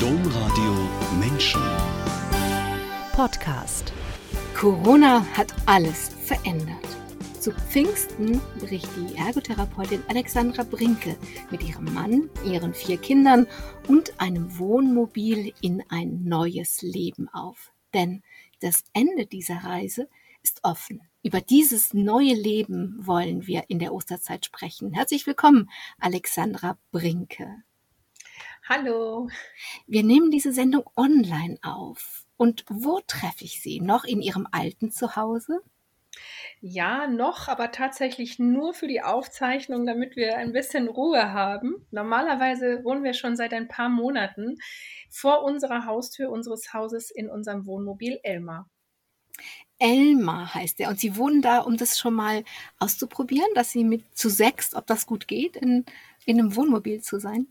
Domradio Menschen. Podcast. Corona hat alles verändert. Zu Pfingsten bricht die Ergotherapeutin Alexandra Brinke mit ihrem Mann, ihren vier Kindern und einem Wohnmobil in ein neues Leben auf. Denn das Ende dieser Reise ist offen. Über dieses neue Leben wollen wir in der Osterzeit sprechen. Herzlich willkommen, Alexandra Brinke. Hallo. Wir nehmen diese Sendung online auf. Und wo treffe ich Sie? Noch in Ihrem alten Zuhause? Ja, noch, aber tatsächlich nur für die Aufzeichnung, damit wir ein bisschen Ruhe haben. Normalerweise wohnen wir schon seit ein paar Monaten vor unserer Haustür unseres Hauses in unserem Wohnmobil Elmar. Elmar heißt er. Und Sie wohnen da, um das schon mal auszuprobieren, dass Sie mit zu sechs, ob das gut geht, in, in einem Wohnmobil zu sein?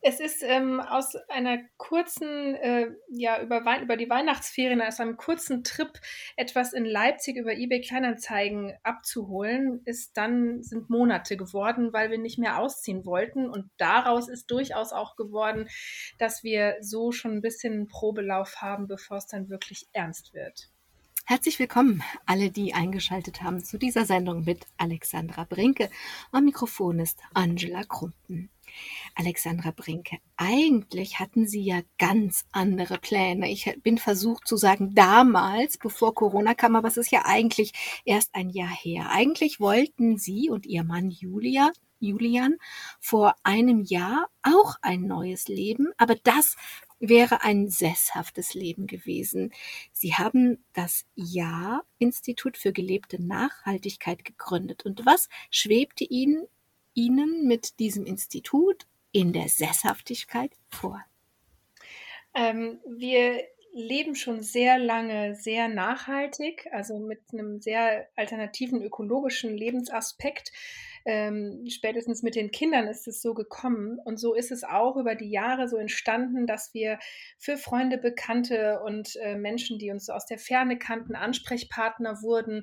Es ist ähm, aus einer kurzen, äh, ja, über, Wei über die Weihnachtsferien, aus einem kurzen Trip etwas in Leipzig über eBay Kleinanzeigen abzuholen, ist dann, sind Monate geworden, weil wir nicht mehr ausziehen wollten. Und daraus ist durchaus auch geworden, dass wir so schon ein bisschen einen Probelauf haben, bevor es dann wirklich ernst wird. Herzlich willkommen, alle, die eingeschaltet haben zu dieser Sendung mit Alexandra Brinke. Am Mikrofon ist Angela Krumpen. Alexandra Brinke, eigentlich hatten Sie ja ganz andere Pläne. Ich bin versucht zu sagen, damals, bevor Corona kam, aber es ist ja eigentlich erst ein Jahr her. Eigentlich wollten Sie und Ihr Mann Julia Julian vor einem Jahr auch ein neues Leben, aber das wäre ein sesshaftes Leben gewesen. Sie haben das Ja-Institut für gelebte Nachhaltigkeit gegründet. Und was schwebte Ihnen, Ihnen mit diesem Institut in der Sesshaftigkeit vor? Ähm, wir leben schon sehr lange sehr nachhaltig, also mit einem sehr alternativen ökologischen Lebensaspekt ähm, spätestens mit den Kindern ist es so gekommen. Und so ist es auch über die Jahre so entstanden, dass wir für Freunde, Bekannte und äh, Menschen, die uns aus der Ferne kannten, Ansprechpartner wurden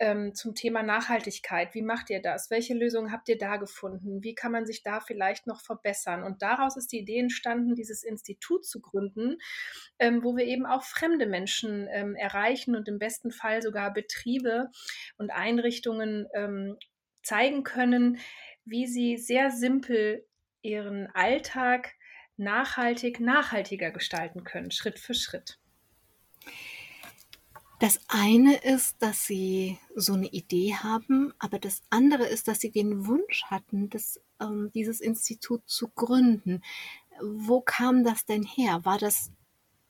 ähm, zum Thema Nachhaltigkeit. Wie macht ihr das? Welche Lösungen habt ihr da gefunden? Wie kann man sich da vielleicht noch verbessern? Und daraus ist die Idee entstanden, dieses Institut zu gründen, ähm, wo wir eben auch fremde Menschen ähm, erreichen und im besten Fall sogar Betriebe und Einrichtungen ähm, zeigen können, wie sie sehr simpel ihren Alltag nachhaltig, nachhaltiger gestalten können, Schritt für Schritt. Das eine ist, dass sie so eine Idee haben, aber das andere ist, dass sie den Wunsch hatten, das, ähm, dieses Institut zu gründen. Wo kam das denn her? War das,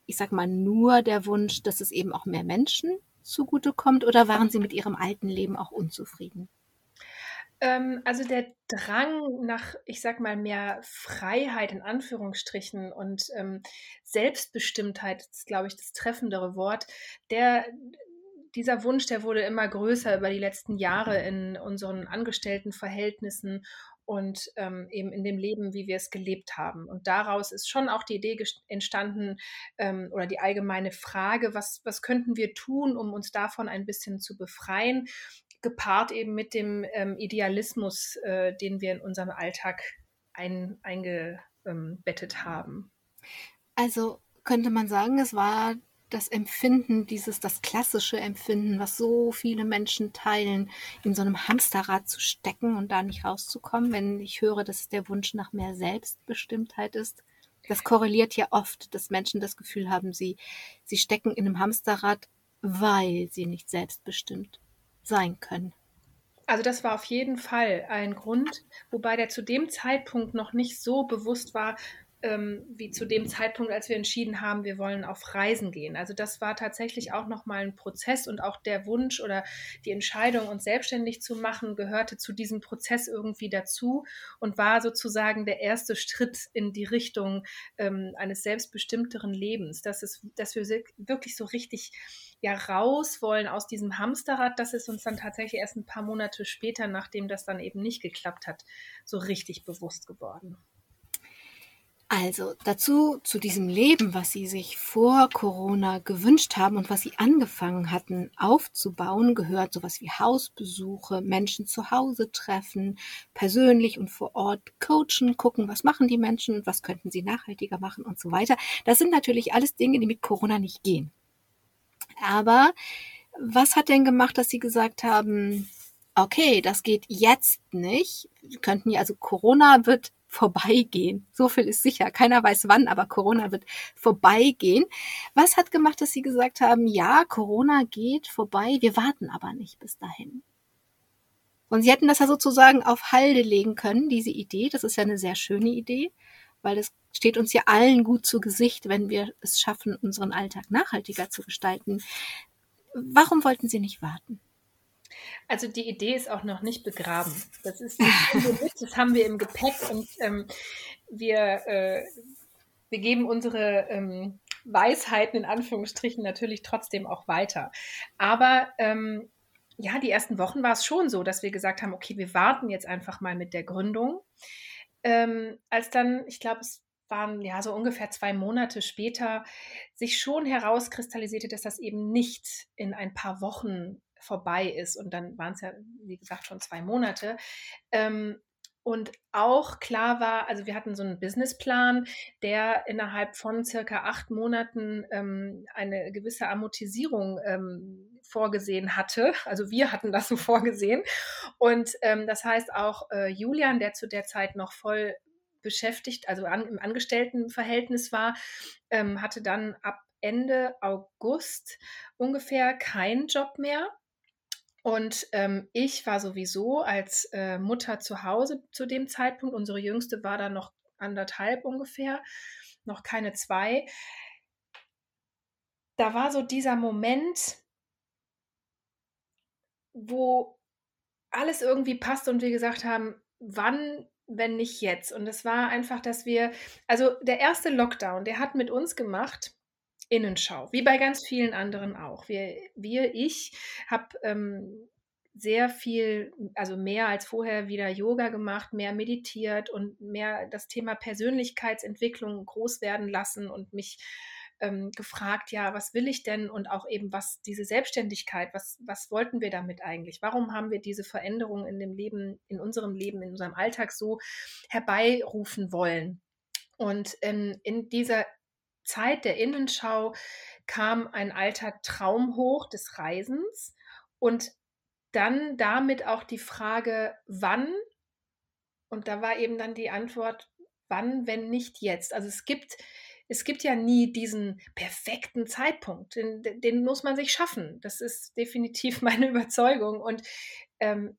ich sag mal, nur der Wunsch, dass es eben auch mehr Menschen zugutekommt oder waren sie mit ihrem alten Leben auch unzufrieden? Ähm, also der Drang nach, ich sag mal, mehr Freiheit in Anführungsstrichen und ähm, Selbstbestimmtheit ist, glaube ich, das treffendere Wort. Der, dieser Wunsch, der wurde immer größer über die letzten Jahre in unseren Angestelltenverhältnissen und ähm, eben in dem Leben, wie wir es gelebt haben. Und daraus ist schon auch die Idee entstanden ähm, oder die allgemeine Frage, was, was könnten wir tun, um uns davon ein bisschen zu befreien gepaart eben mit dem ähm, Idealismus, äh, den wir in unserem Alltag ein, eingebettet haben. Also könnte man sagen, es war das Empfinden, dieses, das klassische Empfinden, was so viele Menschen teilen, in so einem Hamsterrad zu stecken und da nicht rauszukommen. Wenn ich höre, dass der Wunsch nach mehr Selbstbestimmtheit ist, das korreliert ja oft, dass Menschen das Gefühl haben, sie, sie stecken in einem Hamsterrad, weil sie nicht selbstbestimmt sein können. Also das war auf jeden Fall ein Grund, wobei der zu dem Zeitpunkt noch nicht so bewusst war, ähm, wie zu dem Zeitpunkt, als wir entschieden haben, wir wollen auf Reisen gehen. Also das war tatsächlich auch nochmal ein Prozess und auch der Wunsch oder die Entscheidung, uns selbstständig zu machen, gehörte zu diesem Prozess irgendwie dazu und war sozusagen der erste Schritt in die Richtung ähm, eines selbstbestimmteren Lebens, dass, es, dass wir wirklich so richtig ja raus wollen aus diesem Hamsterrad. Das ist uns dann tatsächlich erst ein paar Monate später, nachdem das dann eben nicht geklappt hat, so richtig bewusst geworden. Also dazu, zu diesem Leben, was Sie sich vor Corona gewünscht haben und was Sie angefangen hatten aufzubauen, gehört sowas wie Hausbesuche, Menschen zu Hause treffen, persönlich und vor Ort coachen, gucken, was machen die Menschen was könnten sie nachhaltiger machen und so weiter. Das sind natürlich alles Dinge, die mit Corona nicht gehen. Aber was hat denn gemacht, dass Sie gesagt haben, okay, das geht jetzt nicht. Wir könnten ja, also Corona wird vorbeigehen. So viel ist sicher. Keiner weiß wann, aber Corona wird vorbeigehen. Was hat gemacht, dass Sie gesagt haben, ja, Corona geht vorbei, wir warten aber nicht bis dahin? Und Sie hätten das ja sozusagen auf Halde legen können, diese Idee. Das ist ja eine sehr schöne Idee, weil es steht uns ja allen gut zu Gesicht, wenn wir es schaffen, unseren Alltag nachhaltiger zu gestalten. Warum wollten Sie nicht warten? Also die Idee ist auch noch nicht begraben. Das ist das haben wir im Gepäck und ähm, wir, äh, wir geben unsere ähm, Weisheiten in Anführungsstrichen natürlich trotzdem auch weiter. Aber ähm, ja, die ersten Wochen war es schon so, dass wir gesagt haben, okay, wir warten jetzt einfach mal mit der Gründung. Ähm, als dann, ich glaube, es waren ja so ungefähr zwei Monate später, sich schon herauskristallisierte, dass das eben nicht in ein paar Wochen vorbei ist. Und dann waren es ja, wie gesagt, schon zwei Monate. Ähm, und auch klar war, also wir hatten so einen Businessplan, der innerhalb von circa acht Monaten ähm, eine gewisse Amortisierung ähm, vorgesehen hatte. Also wir hatten das so vorgesehen. Und ähm, das heißt auch äh, Julian, der zu der Zeit noch voll beschäftigt, also an, im Angestelltenverhältnis war, ähm, hatte dann ab Ende August ungefähr keinen Job mehr und ähm, ich war sowieso als äh, Mutter zu Hause zu dem Zeitpunkt. Unsere jüngste war da noch anderthalb ungefähr, noch keine zwei. Da war so dieser Moment, wo alles irgendwie passt und wir gesagt haben, wann, wenn nicht jetzt? Und es war einfach, dass wir, also der erste Lockdown, der hat mit uns gemacht, Innenschau, wie bei ganz vielen anderen auch. Wir, wir ich, habe ähm, sehr viel, also mehr als vorher wieder Yoga gemacht, mehr meditiert und mehr das Thema Persönlichkeitsentwicklung groß werden lassen und mich ähm, gefragt, ja, was will ich denn und auch eben was diese Selbstständigkeit, was, was wollten wir damit eigentlich? Warum haben wir diese Veränderung in dem Leben, in unserem Leben, in unserem Alltag so herbeirufen wollen? Und ähm, in dieser Zeit der Innenschau kam ein alter Traum hoch des Reisens und dann damit auch die Frage, wann? Und da war eben dann die Antwort, wann, wenn nicht jetzt? Also es gibt, es gibt ja nie diesen perfekten Zeitpunkt, den, den muss man sich schaffen. Das ist definitiv meine Überzeugung. Und ähm,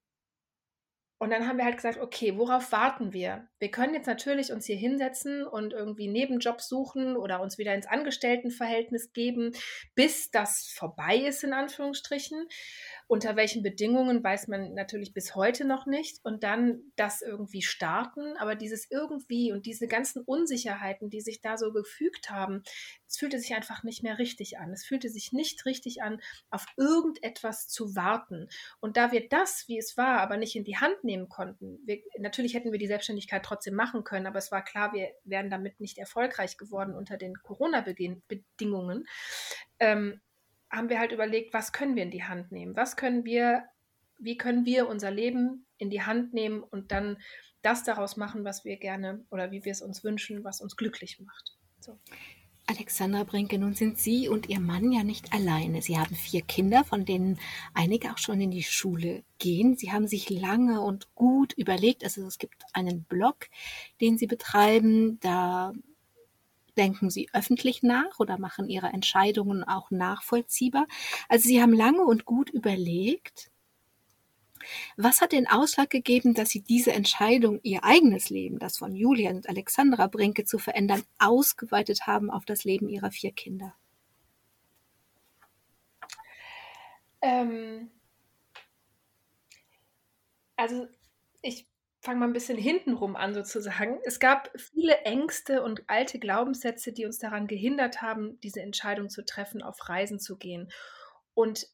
und dann haben wir halt gesagt, okay, worauf warten wir? Wir können jetzt natürlich uns hier hinsetzen und irgendwie Nebenjobs suchen oder uns wieder ins Angestelltenverhältnis geben, bis das vorbei ist, in Anführungsstrichen. Unter welchen Bedingungen weiß man natürlich bis heute noch nicht. Und dann das irgendwie starten. Aber dieses irgendwie und diese ganzen Unsicherheiten, die sich da so gefügt haben, es fühlte sich einfach nicht mehr richtig an. Es fühlte sich nicht richtig an, auf irgendetwas zu warten. Und da wir das, wie es war, aber nicht in die Hand nehmen konnten, wir, natürlich hätten wir die Selbstständigkeit trotzdem machen können, aber es war klar, wir wären damit nicht erfolgreich geworden unter den Corona-Bedingungen. Ähm, haben wir halt überlegt, was können wir in die Hand nehmen? Was können wir, wie können wir unser Leben in die Hand nehmen und dann das daraus machen, was wir gerne oder wie wir es uns wünschen, was uns glücklich macht. So. Alexandra Brinke, nun sind Sie und Ihr Mann ja nicht alleine. Sie haben vier Kinder, von denen einige auch schon in die Schule gehen. Sie haben sich lange und gut überlegt, also es gibt einen Blog, den Sie betreiben, da denken Sie öffentlich nach oder machen Ihre Entscheidungen auch nachvollziehbar? Also Sie haben lange und gut überlegt. Was hat den Ausschlag gegeben, dass Sie diese Entscheidung, Ihr eigenes Leben, das von Julia und Alexandra Brinke zu verändern, ausgeweitet haben auf das Leben Ihrer vier Kinder? Ähm, also ich fange mal ein bisschen hintenrum an sozusagen. Es gab viele Ängste und alte Glaubenssätze, die uns daran gehindert haben, diese Entscheidung zu treffen, auf Reisen zu gehen. Und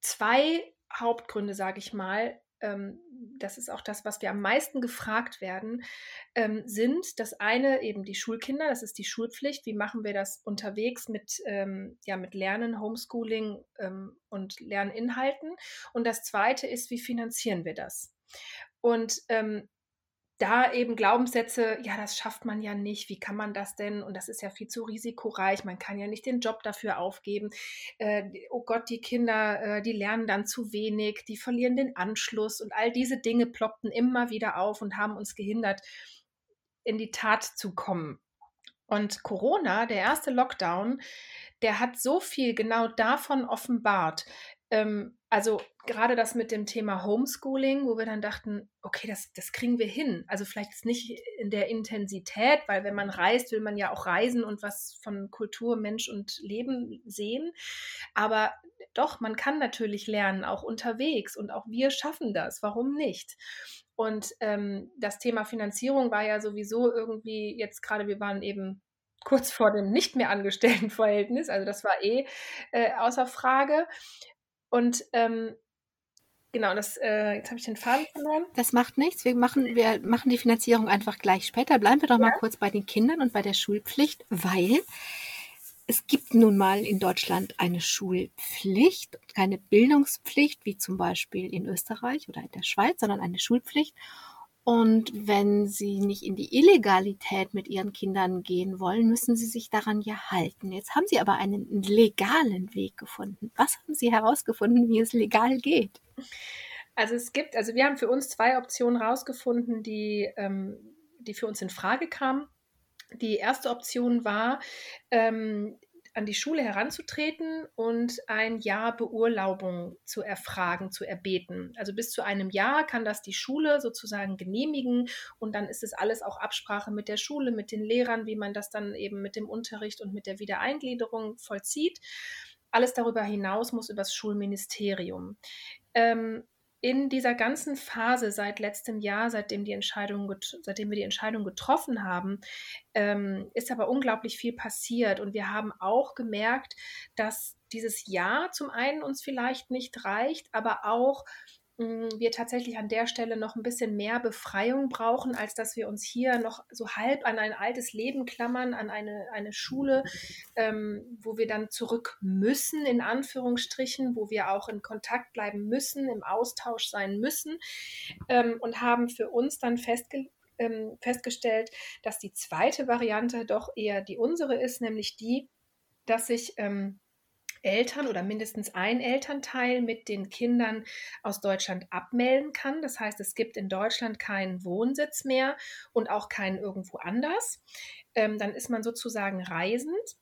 zwei Hauptgründe, sage ich mal, ähm, das ist auch das, was wir am meisten gefragt werden, ähm, sind das eine eben die Schulkinder, das ist die Schulpflicht. Wie machen wir das unterwegs mit, ähm, ja, mit Lernen, Homeschooling ähm, und Lerninhalten? Und das zweite ist, wie finanzieren wir das? Und ähm, da eben Glaubenssätze, ja, das schafft man ja nicht, wie kann man das denn? Und das ist ja viel zu risikoreich, man kann ja nicht den Job dafür aufgeben. Äh, oh Gott, die Kinder, äh, die lernen dann zu wenig, die verlieren den Anschluss und all diese Dinge ploppten immer wieder auf und haben uns gehindert, in die Tat zu kommen. Und Corona, der erste Lockdown, der hat so viel genau davon offenbart, ähm, also gerade das mit dem Thema Homeschooling, wo wir dann dachten, okay, das, das kriegen wir hin. Also vielleicht nicht in der Intensität, weil wenn man reist, will man ja auch reisen und was von Kultur, Mensch und Leben sehen. Aber doch, man kann natürlich lernen, auch unterwegs und auch wir schaffen das. Warum nicht? Und ähm, das Thema Finanzierung war ja sowieso irgendwie jetzt gerade, wir waren eben kurz vor dem nicht mehr angestellten Verhältnis, also das war eh äh, außer Frage. Und ähm, genau, das, äh, jetzt habe ich den Faden verloren. Das macht nichts. Wir machen, wir machen die Finanzierung einfach gleich später. Bleiben wir doch mal kurz bei den Kindern und bei der Schulpflicht, weil es gibt nun mal in Deutschland eine Schulpflicht, keine Bildungspflicht, wie zum Beispiel in Österreich oder in der Schweiz, sondern eine Schulpflicht. Und wenn Sie nicht in die Illegalität mit Ihren Kindern gehen wollen, müssen Sie sich daran ja halten. Jetzt haben Sie aber einen legalen Weg gefunden. Was haben Sie herausgefunden, wie es legal geht? Also es gibt, also wir haben für uns zwei Optionen herausgefunden, die, ähm, die für uns in Frage kamen. Die erste Option war, ähm, an die Schule heranzutreten und ein Jahr Beurlaubung zu erfragen, zu erbeten. Also bis zu einem Jahr kann das die Schule sozusagen genehmigen und dann ist es alles auch Absprache mit der Schule, mit den Lehrern, wie man das dann eben mit dem Unterricht und mit der Wiedereingliederung vollzieht. Alles darüber hinaus muss übers Schulministerium. Ähm, in dieser ganzen Phase seit letztem Jahr, seitdem, die Entscheidung, seitdem wir die Entscheidung getroffen haben, ähm, ist aber unglaublich viel passiert. Und wir haben auch gemerkt, dass dieses Jahr zum einen uns vielleicht nicht reicht, aber auch wir tatsächlich an der Stelle noch ein bisschen mehr Befreiung brauchen, als dass wir uns hier noch so halb an ein altes Leben klammern, an eine, eine Schule, ähm, wo wir dann zurück müssen, in Anführungsstrichen, wo wir auch in Kontakt bleiben müssen, im Austausch sein müssen ähm, und haben für uns dann festge ähm, festgestellt, dass die zweite Variante doch eher die unsere ist, nämlich die, dass sich ähm, Eltern oder mindestens ein Elternteil mit den Kindern aus Deutschland abmelden kann. Das heißt, es gibt in Deutschland keinen Wohnsitz mehr und auch keinen irgendwo anders. Ähm, dann ist man sozusagen reisend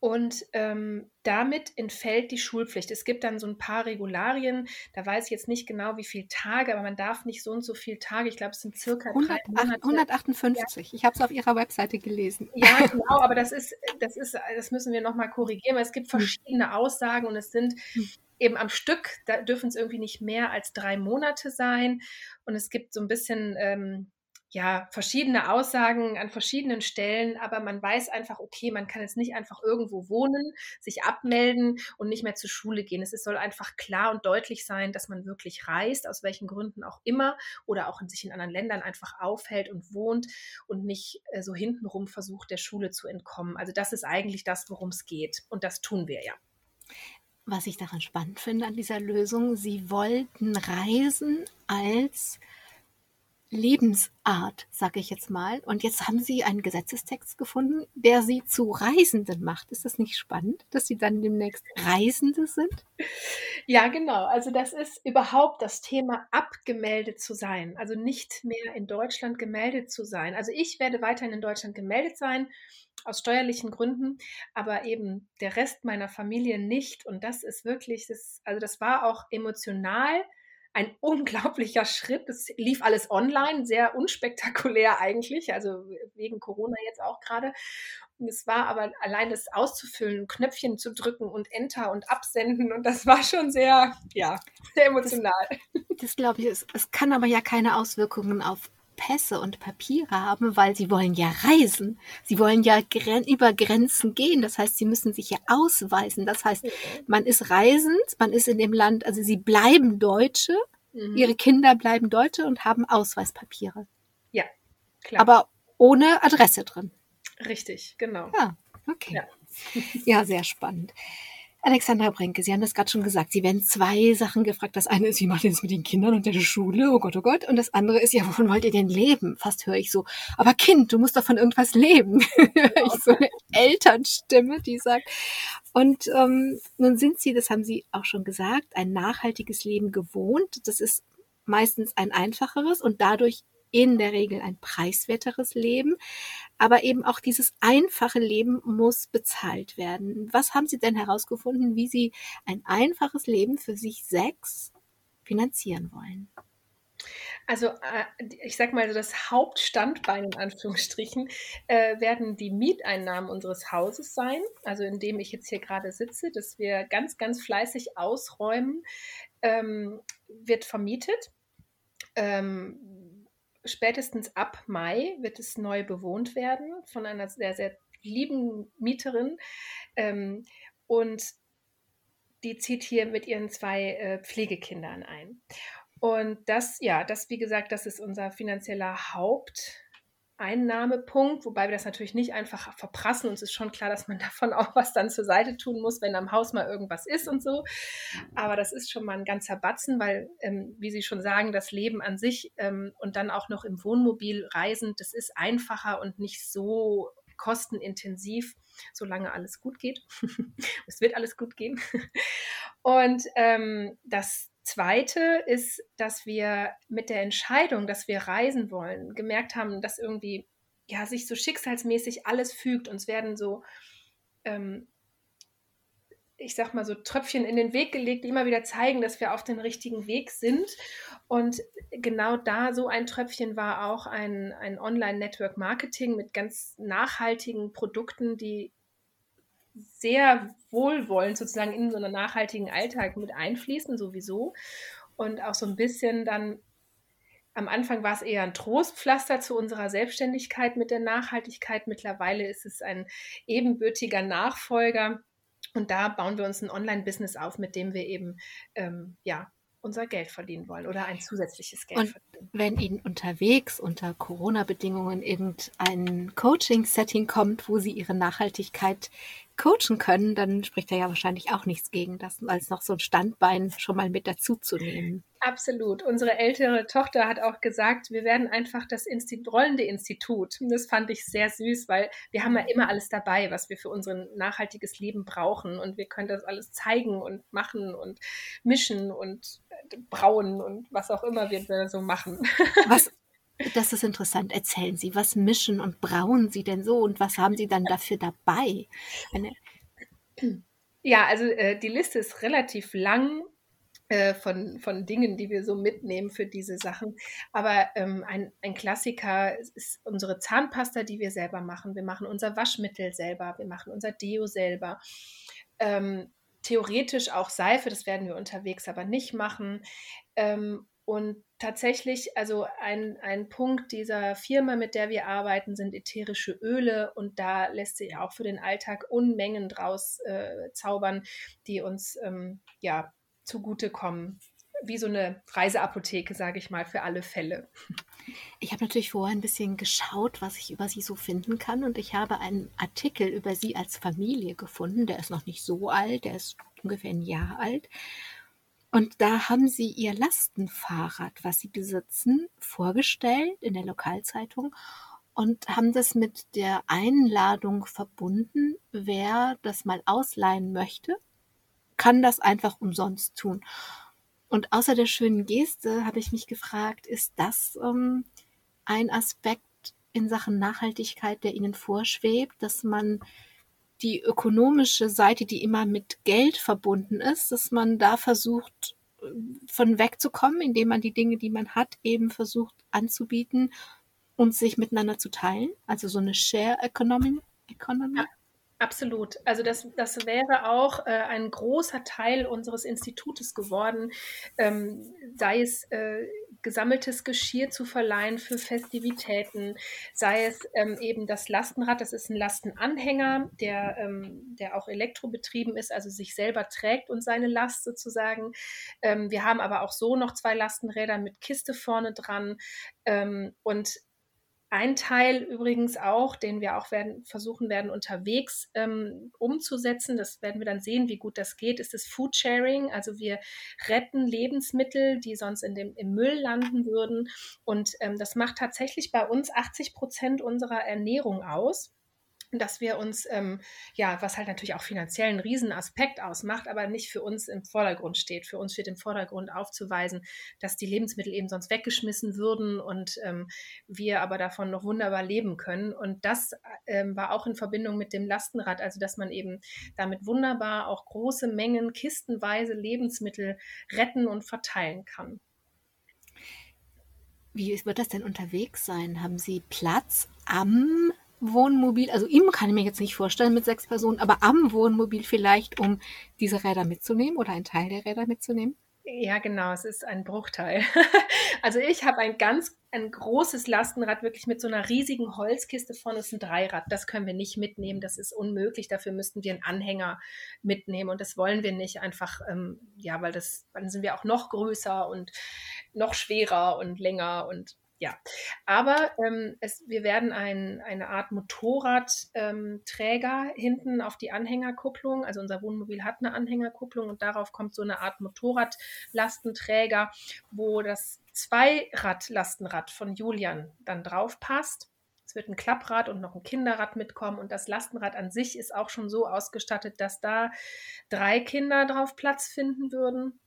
und ähm, damit entfällt die Schulpflicht. Es gibt dann so ein paar Regularien, da weiß ich jetzt nicht genau, wie viele Tage, aber man darf nicht so und so viele Tage, ich glaube, es sind circa 100, 158. Ja. Ich habe es auf Ihrer Webseite gelesen. Ja, genau, aber das ist, das ist, das müssen wir nochmal korrigieren, weil es gibt hm. verschiedene Aussagen und es sind hm. eben am Stück, da dürfen es irgendwie nicht mehr als drei Monate sein. Und es gibt so ein bisschen ähm, ja, verschiedene Aussagen an verschiedenen Stellen, aber man weiß einfach, okay, man kann jetzt nicht einfach irgendwo wohnen, sich abmelden und nicht mehr zur Schule gehen. Es soll einfach klar und deutlich sein, dass man wirklich reist, aus welchen Gründen auch immer, oder auch in sich in anderen Ländern einfach aufhält und wohnt und nicht äh, so hintenrum versucht, der Schule zu entkommen. Also das ist eigentlich das, worum es geht. Und das tun wir ja. Was ich daran spannend finde an dieser Lösung, Sie wollten reisen als Lebensart, sage ich jetzt mal. Und jetzt haben Sie einen Gesetzestext gefunden, der Sie zu Reisenden macht. Ist das nicht spannend, dass Sie dann demnächst Reisende sind? Ja, genau. Also das ist überhaupt das Thema, abgemeldet zu sein. Also nicht mehr in Deutschland gemeldet zu sein. Also ich werde weiterhin in Deutschland gemeldet sein, aus steuerlichen Gründen, aber eben der Rest meiner Familie nicht. Und das ist wirklich, das, also das war auch emotional ein unglaublicher Schritt. Es lief alles online, sehr unspektakulär eigentlich, also wegen Corona jetzt auch gerade. Und es war aber allein das auszufüllen, Knöpfchen zu drücken und Enter und absenden und das war schon sehr, ja, sehr emotional. Das, das glaube ich, es, es kann aber ja keine Auswirkungen auf Pässe und Papiere haben, weil sie wollen ja reisen. Sie wollen ja gren über Grenzen gehen. Das heißt, sie müssen sich ja ausweisen. Das heißt, man ist reisend, man ist in dem Land, also sie bleiben Deutsche, Mhm. Ihre Kinder bleiben Deutsche und haben Ausweispapiere. Ja, klar. Aber ohne Adresse drin. Richtig, genau. Ja, okay. Ja, ja sehr spannend. Alexandra Brenke, Sie haben das gerade schon gesagt. Sie werden zwei Sachen gefragt. Das eine ist, wie macht ihr das mit den Kindern und der Schule? Oh Gott, oh Gott. Und das andere ist, ja, wovon wollt ihr denn leben? Fast höre ich so. Aber Kind, du musst doch von irgendwas leben. höre ich so eine Elternstimme, die sagt. Und ähm, nun sind Sie, das haben Sie auch schon gesagt, ein nachhaltiges Leben gewohnt. Das ist meistens ein einfacheres und dadurch in der Regel ein preiswerteres Leben. Aber eben auch dieses einfache Leben muss bezahlt werden. Was haben Sie denn herausgefunden, wie Sie ein einfaches Leben für sich sechs finanzieren wollen? Also äh, ich sag mal, das Hauptstandbein in Anführungsstrichen äh, werden die Mieteinnahmen unseres Hauses sein, also in dem ich jetzt hier gerade sitze, dass wir ganz, ganz fleißig ausräumen, ähm, wird vermietet. Ähm, spätestens ab Mai wird es neu bewohnt werden von einer sehr, sehr lieben Mieterin. Ähm, und die zieht hier mit ihren zwei äh, Pflegekindern ein. Und das, ja, das, wie gesagt, das ist unser finanzieller Haupt, Einnahmepunkt, wobei wir das natürlich nicht einfach verprassen. Uns ist schon klar, dass man davon auch was dann zur Seite tun muss, wenn am Haus mal irgendwas ist und so. Aber das ist schon mal ein ganzer Batzen, weil, ähm, wie Sie schon sagen, das Leben an sich ähm, und dann auch noch im Wohnmobil reisend, das ist einfacher und nicht so kostenintensiv, solange alles gut geht. es wird alles gut gehen. Und ähm, das Zweite ist, dass wir mit der Entscheidung, dass wir reisen wollen, gemerkt haben, dass irgendwie ja sich so schicksalsmäßig alles fügt. Uns werden so, ähm, ich sag mal so Tröpfchen in den Weg gelegt, die immer wieder zeigen, dass wir auf dem richtigen Weg sind. Und genau da so ein Tröpfchen war auch ein, ein Online-Network-Marketing mit ganz nachhaltigen Produkten, die sehr wohlwollend sozusagen in so einen nachhaltigen Alltag mit einfließen, sowieso. Und auch so ein bisschen dann, am Anfang war es eher ein Trostpflaster zu unserer Selbstständigkeit mit der Nachhaltigkeit. Mittlerweile ist es ein ebenbürtiger Nachfolger. Und da bauen wir uns ein Online-Business auf, mit dem wir eben ähm, ja, unser Geld verdienen wollen oder ein zusätzliches Geld und verdienen. Wenn Ihnen unterwegs unter Corona-Bedingungen irgendein Coaching-Setting kommt, wo Sie Ihre Nachhaltigkeit coachen können, dann spricht da ja wahrscheinlich auch nichts gegen, das als noch so ein Standbein schon mal mit dazu zu nehmen. Absolut. Unsere ältere Tochter hat auch gesagt, wir werden einfach das Institut, rollende Institut. Das fand ich sehr süß, weil wir haben ja immer alles dabei, was wir für unser nachhaltiges Leben brauchen. Und wir können das alles zeigen und machen und mischen und äh, brauen und was auch immer wir so machen. Was, das ist interessant. Erzählen Sie, was mischen und brauen Sie denn so und was haben Sie dann dafür dabei? Eine ja, also äh, die Liste ist relativ lang äh, von, von Dingen, die wir so mitnehmen für diese Sachen. Aber ähm, ein, ein Klassiker ist unsere Zahnpasta, die wir selber machen. Wir machen unser Waschmittel selber, wir machen unser Deo selber. Ähm, theoretisch auch Seife, das werden wir unterwegs aber nicht machen. Ähm, und tatsächlich, also ein, ein Punkt dieser Firma, mit der wir arbeiten, sind ätherische Öle und da lässt sich auch für den Alltag Unmengen draus äh, zaubern, die uns ähm, ja zugutekommen. Wie so eine Reiseapotheke, sage ich mal, für alle Fälle. Ich habe natürlich vorher ein bisschen geschaut, was ich über Sie so finden kann. Und ich habe einen Artikel über Sie als Familie gefunden. Der ist noch nicht so alt, der ist ungefähr ein Jahr alt. Und da haben sie ihr Lastenfahrrad, was sie besitzen, vorgestellt in der Lokalzeitung und haben das mit der Einladung verbunden, wer das mal ausleihen möchte, kann das einfach umsonst tun. Und außer der schönen Geste habe ich mich gefragt, ist das ähm, ein Aspekt in Sachen Nachhaltigkeit, der Ihnen vorschwebt, dass man die ökonomische Seite, die immer mit Geld verbunden ist, dass man da versucht, von wegzukommen, indem man die Dinge, die man hat, eben versucht anzubieten und sich miteinander zu teilen. Also so eine Share Economy. Economy. Ja, absolut. Also das, das wäre auch äh, ein großer Teil unseres Institutes geworden, ähm, sei es äh, gesammeltes Geschirr zu verleihen für Festivitäten, sei es ähm, eben das Lastenrad, das ist ein Lastenanhänger, der, ähm, der auch elektrobetrieben ist, also sich selber trägt und seine Last sozusagen. Ähm, wir haben aber auch so noch zwei Lastenräder mit Kiste vorne dran ähm, und ein Teil übrigens auch, den wir auch werden, versuchen werden, unterwegs ähm, umzusetzen, das werden wir dann sehen, wie gut das geht, ist das Food Sharing. Also wir retten Lebensmittel, die sonst in dem, im Müll landen würden. Und ähm, das macht tatsächlich bei uns 80 Prozent unserer Ernährung aus dass wir uns, ähm, ja, was halt natürlich auch finanziell einen Riesenaspekt ausmacht, aber nicht für uns im Vordergrund steht. Für uns steht im Vordergrund aufzuweisen, dass die Lebensmittel eben sonst weggeschmissen würden und ähm, wir aber davon noch wunderbar leben können. Und das ähm, war auch in Verbindung mit dem Lastenrad, also dass man eben damit wunderbar auch große Mengen, kistenweise Lebensmittel retten und verteilen kann. Wie wird das denn unterwegs sein? Haben Sie Platz am Wohnmobil, also ihm kann ich mir jetzt nicht vorstellen mit sechs Personen, aber am Wohnmobil vielleicht, um diese Räder mitzunehmen oder einen Teil der Räder mitzunehmen? Ja, genau, es ist ein Bruchteil. also ich habe ein ganz, ein großes Lastenrad, wirklich mit so einer riesigen Holzkiste vorne, ist ein Dreirad. Das können wir nicht mitnehmen, das ist unmöglich. Dafür müssten wir einen Anhänger mitnehmen und das wollen wir nicht einfach, ähm, ja, weil das, dann sind wir auch noch größer und noch schwerer und länger und ja, aber ähm, es, wir werden ein, eine Art Motorradträger ähm, hinten auf die Anhängerkupplung, also unser Wohnmobil hat eine Anhängerkupplung und darauf kommt so eine Art Motorradlastenträger, wo das Zweiradlastenrad von Julian dann drauf passt. Es wird ein Klapprad und noch ein Kinderrad mitkommen und das Lastenrad an sich ist auch schon so ausgestattet, dass da drei Kinder drauf Platz finden würden.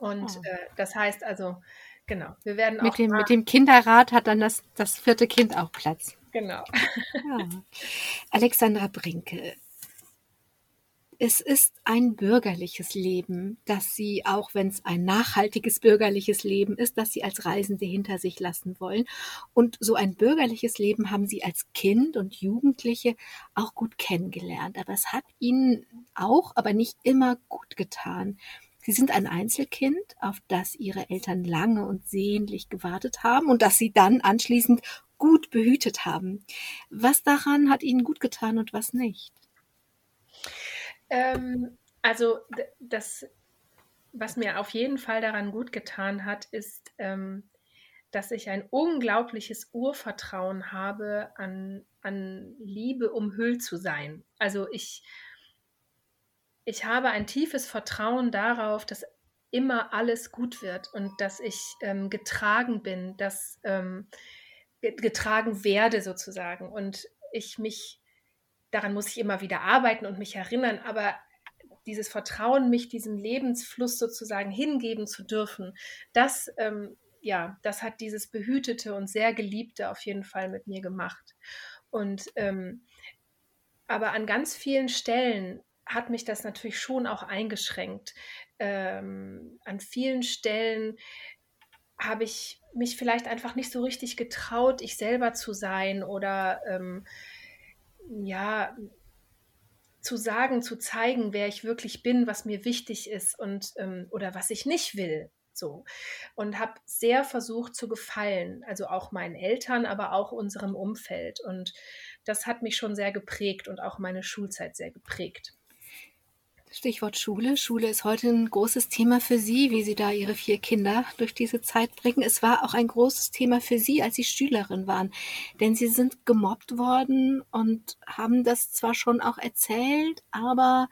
Und oh. äh, das heißt also, Genau. Wir werden mit, dem, mit dem Kinderrad hat dann das, das vierte Kind auch Platz. Genau. Ja. Alexandra Brinke. Es ist ein bürgerliches Leben, das Sie, auch wenn es ein nachhaltiges bürgerliches Leben ist, das Sie als Reisende hinter sich lassen wollen. Und so ein bürgerliches Leben haben Sie als Kind und Jugendliche auch gut kennengelernt. Aber es hat Ihnen auch, aber nicht immer gut getan. Sie sind ein Einzelkind, auf das ihre Eltern lange und sehnlich gewartet haben und das sie dann anschließend gut behütet haben. Was daran hat Ihnen gut getan und was nicht? Ähm, also das, was mir auf jeden Fall daran gut getan hat, ist, ähm, dass ich ein unglaubliches Urvertrauen habe an, an Liebe umhüllt zu sein. Also ich ich habe ein tiefes Vertrauen darauf, dass immer alles gut wird und dass ich ähm, getragen bin, dass ähm, getragen werde sozusagen. Und ich mich, daran muss ich immer wieder arbeiten und mich erinnern, aber dieses Vertrauen, mich diesem Lebensfluss sozusagen hingeben zu dürfen, das, ähm, ja, das hat dieses behütete und sehr geliebte auf jeden Fall mit mir gemacht. Und ähm, aber an ganz vielen Stellen hat mich das natürlich schon auch eingeschränkt. Ähm, an vielen Stellen habe ich mich vielleicht einfach nicht so richtig getraut, ich selber zu sein oder ähm, ja, zu sagen, zu zeigen, wer ich wirklich bin, was mir wichtig ist und ähm, oder was ich nicht will. So. Und habe sehr versucht zu gefallen, also auch meinen Eltern, aber auch unserem Umfeld. Und das hat mich schon sehr geprägt und auch meine Schulzeit sehr geprägt. Stichwort Schule. Schule ist heute ein großes Thema für Sie, wie Sie da Ihre vier Kinder durch diese Zeit bringen. Es war auch ein großes Thema für Sie, als Sie Schülerin waren, denn Sie sind gemobbt worden und haben das zwar schon auch erzählt, aber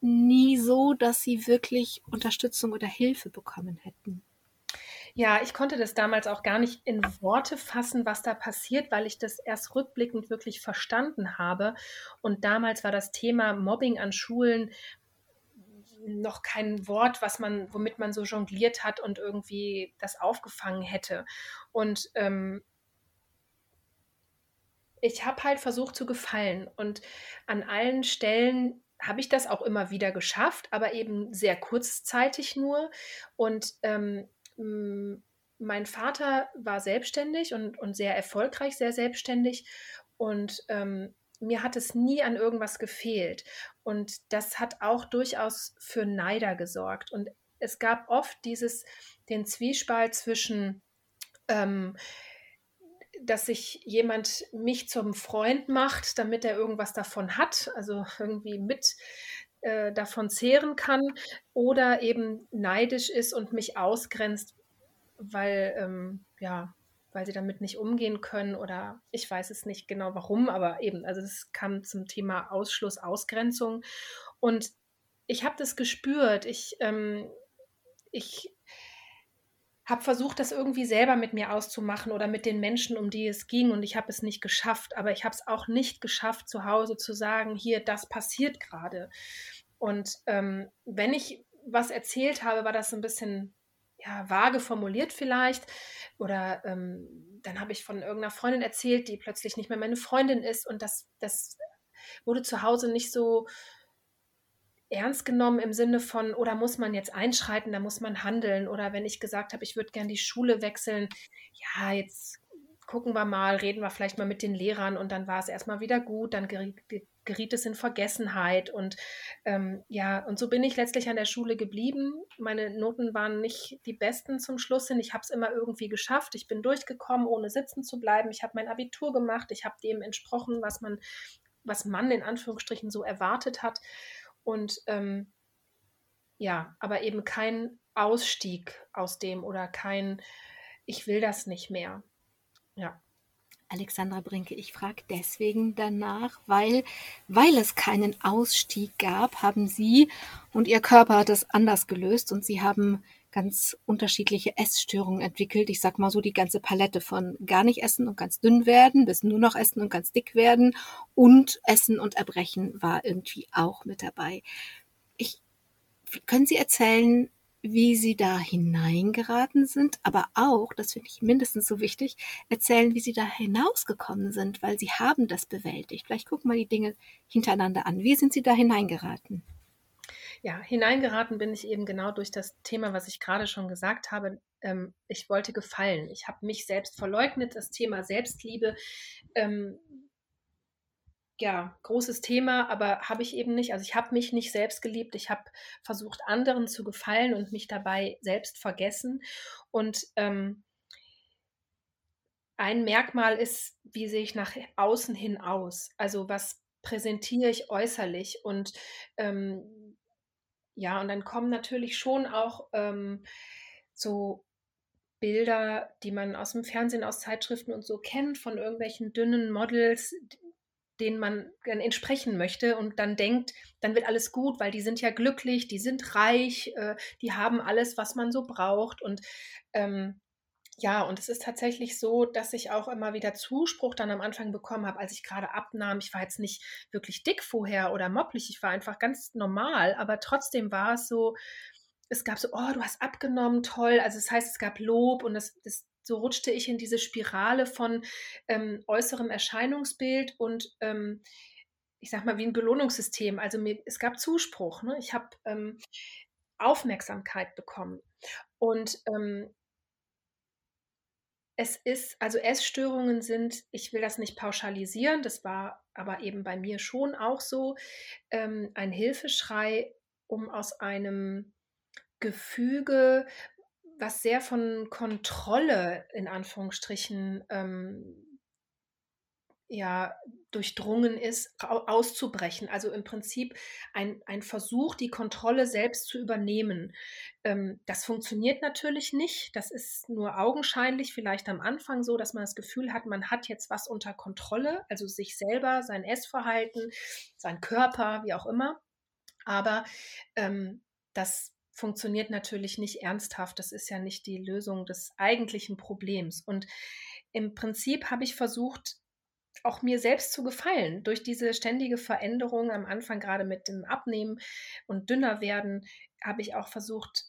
nie so, dass Sie wirklich Unterstützung oder Hilfe bekommen hätten. Ja, ich konnte das damals auch gar nicht in Worte fassen, was da passiert, weil ich das erst rückblickend wirklich verstanden habe. Und damals war das Thema Mobbing an Schulen noch kein Wort, was man, womit man so jongliert hat und irgendwie das aufgefangen hätte. Und ähm, ich habe halt versucht zu gefallen und an allen Stellen habe ich das auch immer wieder geschafft, aber eben sehr kurzzeitig nur. Und ähm, mein Vater war selbstständig und, und sehr erfolgreich, sehr selbstständig. Und ähm, mir hat es nie an irgendwas gefehlt. Und das hat auch durchaus für Neider gesorgt. Und es gab oft dieses, den Zwiespalt zwischen ähm, dass sich jemand mich zum Freund macht, damit er irgendwas davon hat, also irgendwie mit äh, davon zehren kann oder eben neidisch ist und mich ausgrenzt, weil ähm, ja, weil sie damit nicht umgehen können oder ich weiß es nicht genau warum, aber eben, also es kam zum Thema Ausschluss, Ausgrenzung und ich habe das gespürt. Ich, ähm, ich habe versucht, das irgendwie selber mit mir auszumachen oder mit den Menschen, um die es ging. Und ich habe es nicht geschafft. Aber ich habe es auch nicht geschafft, zu Hause zu sagen, hier, das passiert gerade. Und ähm, wenn ich was erzählt habe, war das ein bisschen ja, vage formuliert vielleicht. Oder ähm, dann habe ich von irgendeiner Freundin erzählt, die plötzlich nicht mehr meine Freundin ist. Und das, das wurde zu Hause nicht so ernst genommen im Sinne von, oder muss man jetzt einschreiten, da muss man handeln. Oder wenn ich gesagt habe, ich würde gerne die Schule wechseln, ja, jetzt gucken wir mal, reden wir vielleicht mal mit den Lehrern und dann war es erstmal wieder gut, dann geriet es in Vergessenheit und ähm, ja, und so bin ich letztlich an der Schule geblieben. Meine Noten waren nicht die besten zum Schluss hin. Ich habe es immer irgendwie geschafft. Ich bin durchgekommen, ohne sitzen zu bleiben. Ich habe mein Abitur gemacht. Ich habe dem entsprochen, was man, was man in Anführungsstrichen so erwartet hat. Und ähm, ja, aber eben kein Ausstieg aus dem oder kein, ich will das nicht mehr. Ja. Alexandra Brinke, ich frage deswegen danach, weil, weil es keinen Ausstieg gab, haben Sie und Ihr Körper es anders gelöst und Sie haben ganz unterschiedliche Essstörungen entwickelt. Ich sag mal so die ganze Palette von gar nicht essen und ganz dünn werden bis nur noch essen und ganz dick werden und Essen und Erbrechen war irgendwie auch mit dabei. Ich, können Sie erzählen, wie Sie da hineingeraten sind, aber auch, das finde ich mindestens so wichtig, erzählen, wie Sie da hinausgekommen sind, weil Sie haben das bewältigt. Vielleicht gucken wir die Dinge hintereinander an. Wie sind Sie da hineingeraten? Ja, hineingeraten bin ich eben genau durch das Thema, was ich gerade schon gesagt habe. Ähm, ich wollte gefallen. Ich habe mich selbst verleugnet. Das Thema Selbstliebe, ähm, ja, großes Thema, aber habe ich eben nicht. Also ich habe mich nicht selbst geliebt. Ich habe versucht, anderen zu gefallen und mich dabei selbst vergessen. Und ähm, ein Merkmal ist, wie sehe ich nach außen hin aus? Also was präsentiere ich äußerlich? Und ähm, ja, und dann kommen natürlich schon auch ähm, so Bilder, die man aus dem Fernsehen, aus Zeitschriften und so kennt, von irgendwelchen dünnen Models, denen man entsprechen möchte und dann denkt, dann wird alles gut, weil die sind ja glücklich, die sind reich, äh, die haben alles, was man so braucht. Und ähm, ja, und es ist tatsächlich so, dass ich auch immer wieder Zuspruch dann am Anfang bekommen habe, als ich gerade abnahm. Ich war jetzt nicht wirklich dick vorher oder mopplig, ich war einfach ganz normal, aber trotzdem war es so, es gab so, oh, du hast abgenommen, toll. Also das heißt, es gab Lob und das, das so rutschte ich in diese Spirale von ähm, äußerem Erscheinungsbild und ähm, ich sag mal wie ein Belohnungssystem. Also mir, es gab Zuspruch. Ne? Ich habe ähm, Aufmerksamkeit bekommen. Und ähm, es ist, also Essstörungen sind, ich will das nicht pauschalisieren, das war aber eben bei mir schon auch so, ähm, ein Hilfeschrei, um aus einem Gefüge, was sehr von Kontrolle in Anführungsstrichen ähm, ja durchdrungen ist, auszubrechen. Also im Prinzip ein, ein Versuch, die Kontrolle selbst zu übernehmen. Ähm, das funktioniert natürlich nicht. Das ist nur augenscheinlich vielleicht am Anfang so, dass man das Gefühl hat, man hat jetzt was unter Kontrolle, also sich selber, sein Essverhalten, sein Körper, wie auch immer. Aber ähm, das funktioniert natürlich nicht ernsthaft. Das ist ja nicht die Lösung des eigentlichen Problems. Und im Prinzip habe ich versucht, auch mir selbst zu gefallen. Durch diese ständige Veränderung am Anfang, gerade mit dem Abnehmen und dünner werden, habe ich auch versucht,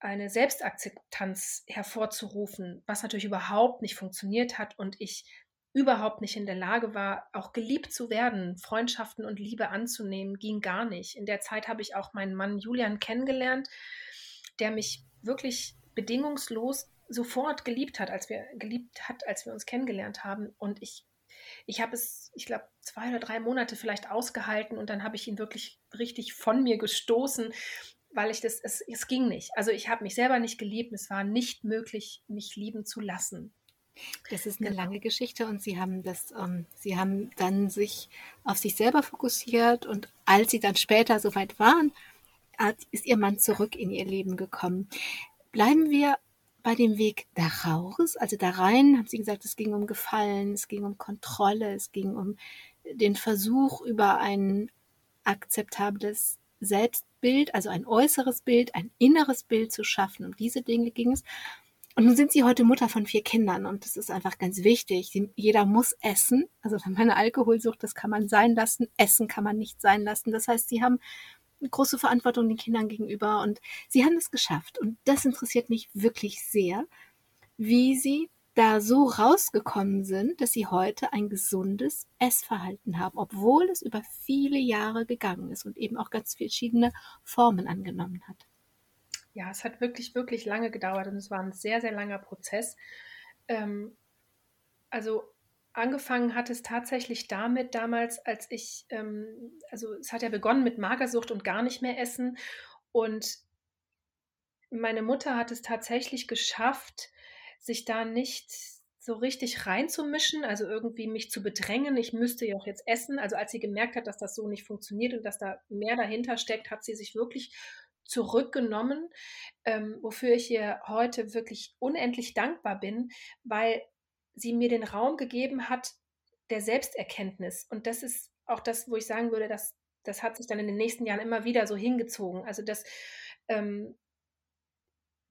eine Selbstakzeptanz hervorzurufen, was natürlich überhaupt nicht funktioniert hat und ich überhaupt nicht in der Lage war, auch geliebt zu werden, Freundschaften und Liebe anzunehmen, ging gar nicht. In der Zeit habe ich auch meinen Mann Julian kennengelernt, der mich wirklich bedingungslos sofort geliebt hat, als wir geliebt hat, als wir uns kennengelernt haben und ich ich habe es, ich glaube, zwei oder drei Monate vielleicht ausgehalten und dann habe ich ihn wirklich richtig von mir gestoßen, weil ich das, es, es ging nicht. Also ich habe mich selber nicht geliebt, es war nicht möglich, mich lieben zu lassen. Das ist eine genau. lange Geschichte und Sie haben das, ähm, Sie haben dann sich auf sich selber fokussiert und als Sie dann später soweit waren, hat, ist Ihr Mann zurück in Ihr Leben gekommen. Bleiben wir bei dem Weg da raus, also da rein, haben Sie gesagt, es ging um Gefallen, es ging um Kontrolle, es ging um den Versuch über ein akzeptables Selbstbild, also ein äußeres Bild, ein inneres Bild zu schaffen. Um diese Dinge ging es. Und nun sind sie heute Mutter von vier Kindern und das ist einfach ganz wichtig. jeder muss essen. Also wenn man Alkoholsucht, das kann man sein lassen. Essen kann man nicht sein lassen. Das heißt, sie haben eine große Verantwortung den Kindern gegenüber und sie haben es geschafft. Und das interessiert mich wirklich sehr, wie sie da so rausgekommen sind, dass sie heute ein gesundes Essverhalten haben, obwohl es über viele Jahre gegangen ist und eben auch ganz verschiedene Formen angenommen hat ja, es hat wirklich, wirklich lange gedauert und es war ein sehr, sehr langer Prozess. Ähm, also angefangen hat es tatsächlich damit damals, als ich, ähm, also es hat ja begonnen mit Magersucht und gar nicht mehr essen und meine Mutter hat es tatsächlich geschafft, sich da nicht so richtig reinzumischen, also irgendwie mich zu bedrängen, ich müsste ja auch jetzt essen. Also als sie gemerkt hat, dass das so nicht funktioniert und dass da mehr dahinter steckt, hat sie sich wirklich zurückgenommen, ähm, wofür ich ihr heute wirklich unendlich dankbar bin, weil sie mir den Raum gegeben hat der Selbsterkenntnis. Und das ist auch das, wo ich sagen würde, dass das hat sich dann in den nächsten Jahren immer wieder so hingezogen. Also dass, ähm,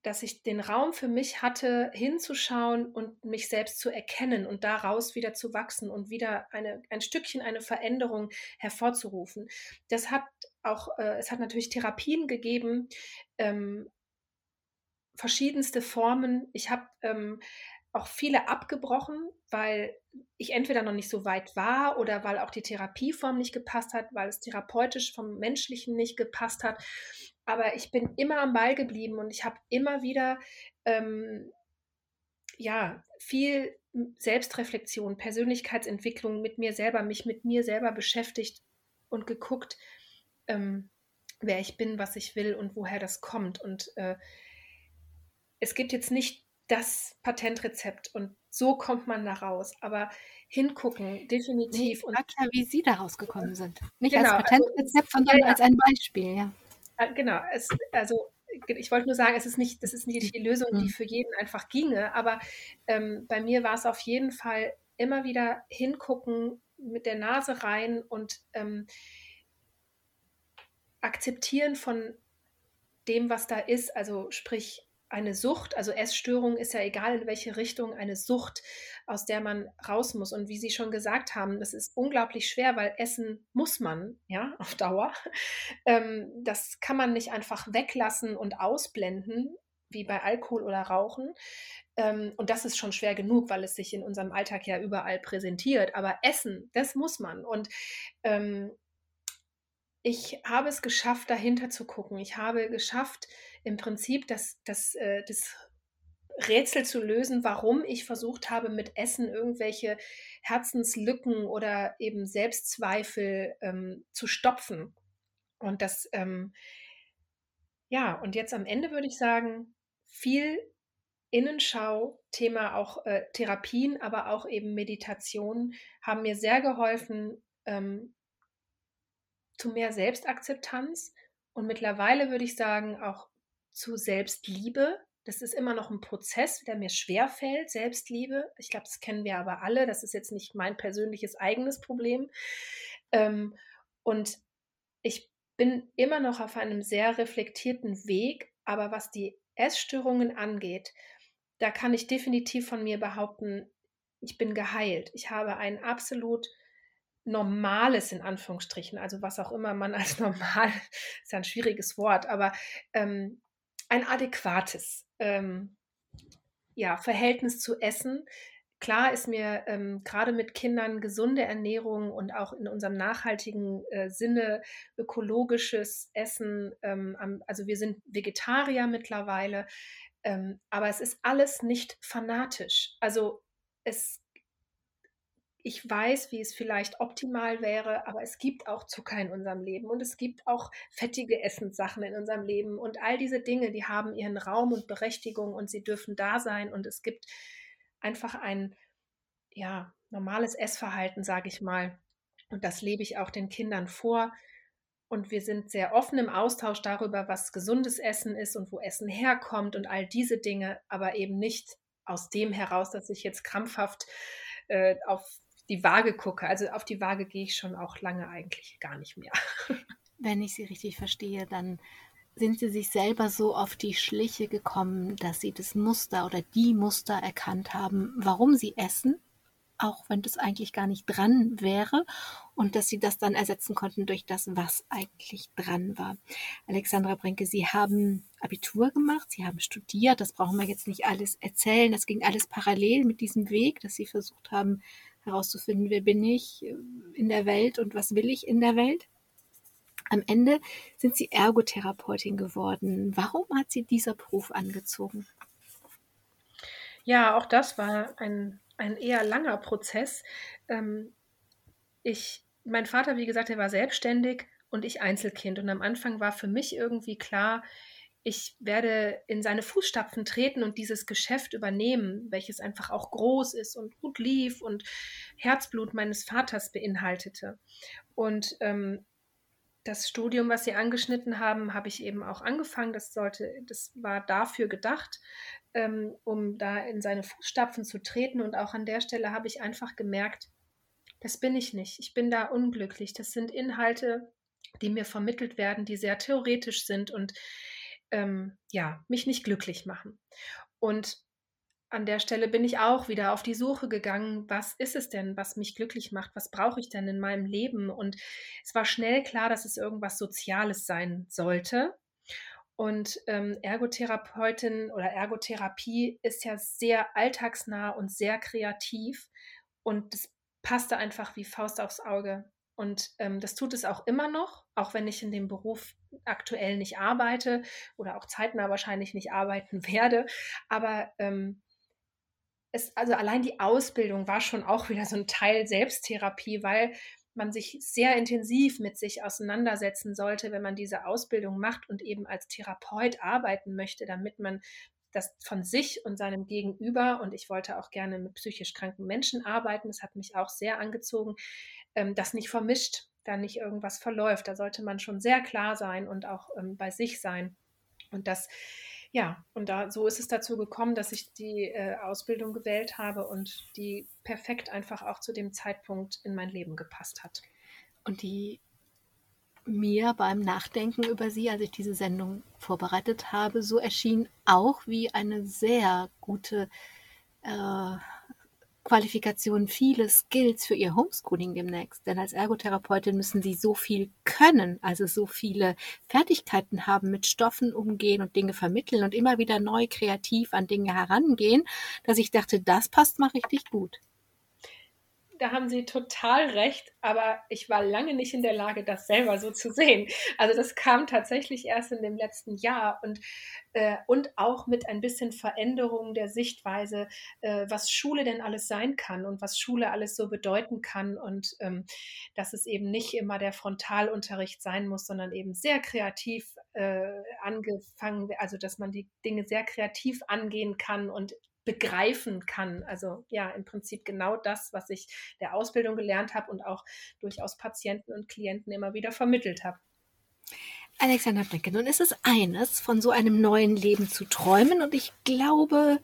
dass ich den Raum für mich hatte, hinzuschauen und mich selbst zu erkennen und daraus wieder zu wachsen und wieder eine, ein Stückchen eine Veränderung hervorzurufen. Das hat auch, äh, es hat natürlich Therapien gegeben, ähm, verschiedenste Formen. Ich habe ähm, auch viele abgebrochen, weil ich entweder noch nicht so weit war oder weil auch die Therapieform nicht gepasst hat, weil es therapeutisch vom Menschlichen nicht gepasst hat. Aber ich bin immer am Ball geblieben und ich habe immer wieder ähm, ja viel Selbstreflexion, Persönlichkeitsentwicklung mit mir selber, mich mit mir selber beschäftigt und geguckt, ähm, wer ich bin, was ich will und woher das kommt. Und äh, es gibt jetzt nicht das Patentrezept und so kommt man da raus. Aber hingucken, definitiv. Und ja, wie Sie da rausgekommen sind. Nicht genau, als Patentrezept, also, sondern ja, als ein Beispiel, ja. Genau, es, also ich wollte nur sagen, es ist nicht, das ist nicht die Lösung, die mhm. für jeden einfach ginge, aber ähm, bei mir war es auf jeden Fall immer wieder hingucken, mit der Nase rein und ähm, Akzeptieren von dem, was da ist, also sprich eine Sucht, also Essstörung ist ja egal in welche Richtung, eine Sucht, aus der man raus muss. Und wie Sie schon gesagt haben, das ist unglaublich schwer, weil essen muss man, ja, auf Dauer. Ähm, das kann man nicht einfach weglassen und ausblenden, wie bei Alkohol oder Rauchen. Ähm, und das ist schon schwer genug, weil es sich in unserem Alltag ja überall präsentiert. Aber Essen, das muss man. Und ähm, ich habe es geschafft, dahinter zu gucken. Ich habe geschafft, im Prinzip das, das, äh, das Rätsel zu lösen, warum ich versucht habe, mit Essen irgendwelche Herzenslücken oder eben Selbstzweifel ähm, zu stopfen. Und das, ähm, ja, und jetzt am Ende würde ich sagen, viel Innenschau, Thema auch äh, Therapien, aber auch eben Meditation haben mir sehr geholfen, ähm, zu mehr Selbstakzeptanz und mittlerweile würde ich sagen auch zu Selbstliebe. Das ist immer noch ein Prozess, der mir schwer fällt, Selbstliebe. Ich glaube, das kennen wir aber alle. Das ist jetzt nicht mein persönliches eigenes Problem. Ähm, und ich bin immer noch auf einem sehr reflektierten Weg, aber was die Essstörungen angeht, da kann ich definitiv von mir behaupten, ich bin geheilt. Ich habe ein absolut Normales in Anführungsstrichen, also was auch immer man als normal, ist ja ein schwieriges Wort, aber ähm, ein adäquates ähm, ja, Verhältnis zu Essen. Klar ist mir ähm, gerade mit Kindern gesunde Ernährung und auch in unserem nachhaltigen äh, Sinne ökologisches Essen, ähm, also wir sind Vegetarier mittlerweile, ähm, aber es ist alles nicht fanatisch. Also es ich weiß, wie es vielleicht optimal wäre, aber es gibt auch Zucker in unserem Leben und es gibt auch fettige Essenssachen in unserem Leben und all diese Dinge, die haben ihren Raum und Berechtigung und sie dürfen da sein und es gibt einfach ein ja, normales Essverhalten, sage ich mal. Und das lebe ich auch den Kindern vor. Und wir sind sehr offen im Austausch darüber, was gesundes Essen ist und wo Essen herkommt und all diese Dinge, aber eben nicht aus dem heraus, dass ich jetzt krampfhaft äh, auf die Waage gucke. Also auf die Waage gehe ich schon auch lange eigentlich gar nicht mehr. Wenn ich Sie richtig verstehe, dann sind Sie sich selber so auf die Schliche gekommen, dass Sie das Muster oder die Muster erkannt haben, warum Sie essen auch wenn das eigentlich gar nicht dran wäre und dass sie das dann ersetzen konnten durch das, was eigentlich dran war. Alexandra Brinke, Sie haben Abitur gemacht, Sie haben studiert, das brauchen wir jetzt nicht alles erzählen, das ging alles parallel mit diesem Weg, dass Sie versucht haben herauszufinden, wer bin ich äh, in der Welt und was will ich in der Welt. Am Ende sind Sie Ergotherapeutin geworden. Warum hat Sie dieser Beruf angezogen? Ja, auch das war ein ein eher langer Prozess. Ähm, ich, mein Vater, wie gesagt, er war selbstständig und ich Einzelkind. Und am Anfang war für mich irgendwie klar, ich werde in seine Fußstapfen treten und dieses Geschäft übernehmen, welches einfach auch groß ist und gut lief und Herzblut meines Vaters beinhaltete. Und ähm, das Studium, was Sie angeschnitten haben, habe ich eben auch angefangen. Das sollte, das war dafür gedacht, ähm, um da in seine Fußstapfen zu treten. Und auch an der Stelle habe ich einfach gemerkt, das bin ich nicht. Ich bin da unglücklich. Das sind Inhalte, die mir vermittelt werden, die sehr theoretisch sind und ähm, ja, mich nicht glücklich machen. Und an der Stelle bin ich auch wieder auf die Suche gegangen, was ist es denn, was mich glücklich macht, was brauche ich denn in meinem Leben? Und es war schnell klar, dass es irgendwas Soziales sein sollte. Und ähm, Ergotherapeutin oder Ergotherapie ist ja sehr alltagsnah und sehr kreativ. Und das passte einfach wie Faust aufs Auge. Und ähm, das tut es auch immer noch, auch wenn ich in dem Beruf aktuell nicht arbeite oder auch zeitnah wahrscheinlich nicht arbeiten werde. Aber ähm, es, also allein die Ausbildung war schon auch wieder so ein Teil Selbsttherapie, weil man sich sehr intensiv mit sich auseinandersetzen sollte, wenn man diese Ausbildung macht und eben als Therapeut arbeiten möchte, damit man das von sich und seinem Gegenüber, und ich wollte auch gerne mit psychisch kranken Menschen arbeiten, das hat mich auch sehr angezogen, ähm, das nicht vermischt, da nicht irgendwas verläuft. Da sollte man schon sehr klar sein und auch ähm, bei sich sein. Und das ja, und da so ist es dazu gekommen, dass ich die äh, Ausbildung gewählt habe und die perfekt einfach auch zu dem Zeitpunkt in mein Leben gepasst hat. Und die mir beim Nachdenken über sie, als ich diese Sendung vorbereitet habe, so erschien auch wie eine sehr gute äh, Qualifikationen, viele Skills für ihr Homeschooling demnächst. Denn als Ergotherapeutin müssen sie so viel können, also so viele Fertigkeiten haben, mit Stoffen umgehen und Dinge vermitteln und immer wieder neu kreativ an Dinge herangehen, dass ich dachte, das passt mal richtig gut da haben Sie total recht, aber ich war lange nicht in der Lage, das selber so zu sehen. Also das kam tatsächlich erst in dem letzten Jahr und, äh, und auch mit ein bisschen Veränderung der Sichtweise, äh, was Schule denn alles sein kann und was Schule alles so bedeuten kann und ähm, dass es eben nicht immer der Frontalunterricht sein muss, sondern eben sehr kreativ äh, angefangen, also dass man die Dinge sehr kreativ angehen kann und begreifen kann. Also ja, im Prinzip genau das, was ich der Ausbildung gelernt habe und auch durchaus Patienten und Klienten immer wieder vermittelt habe. Alexander Brinke, nun ist es eines, von so einem neuen Leben zu träumen und ich glaube,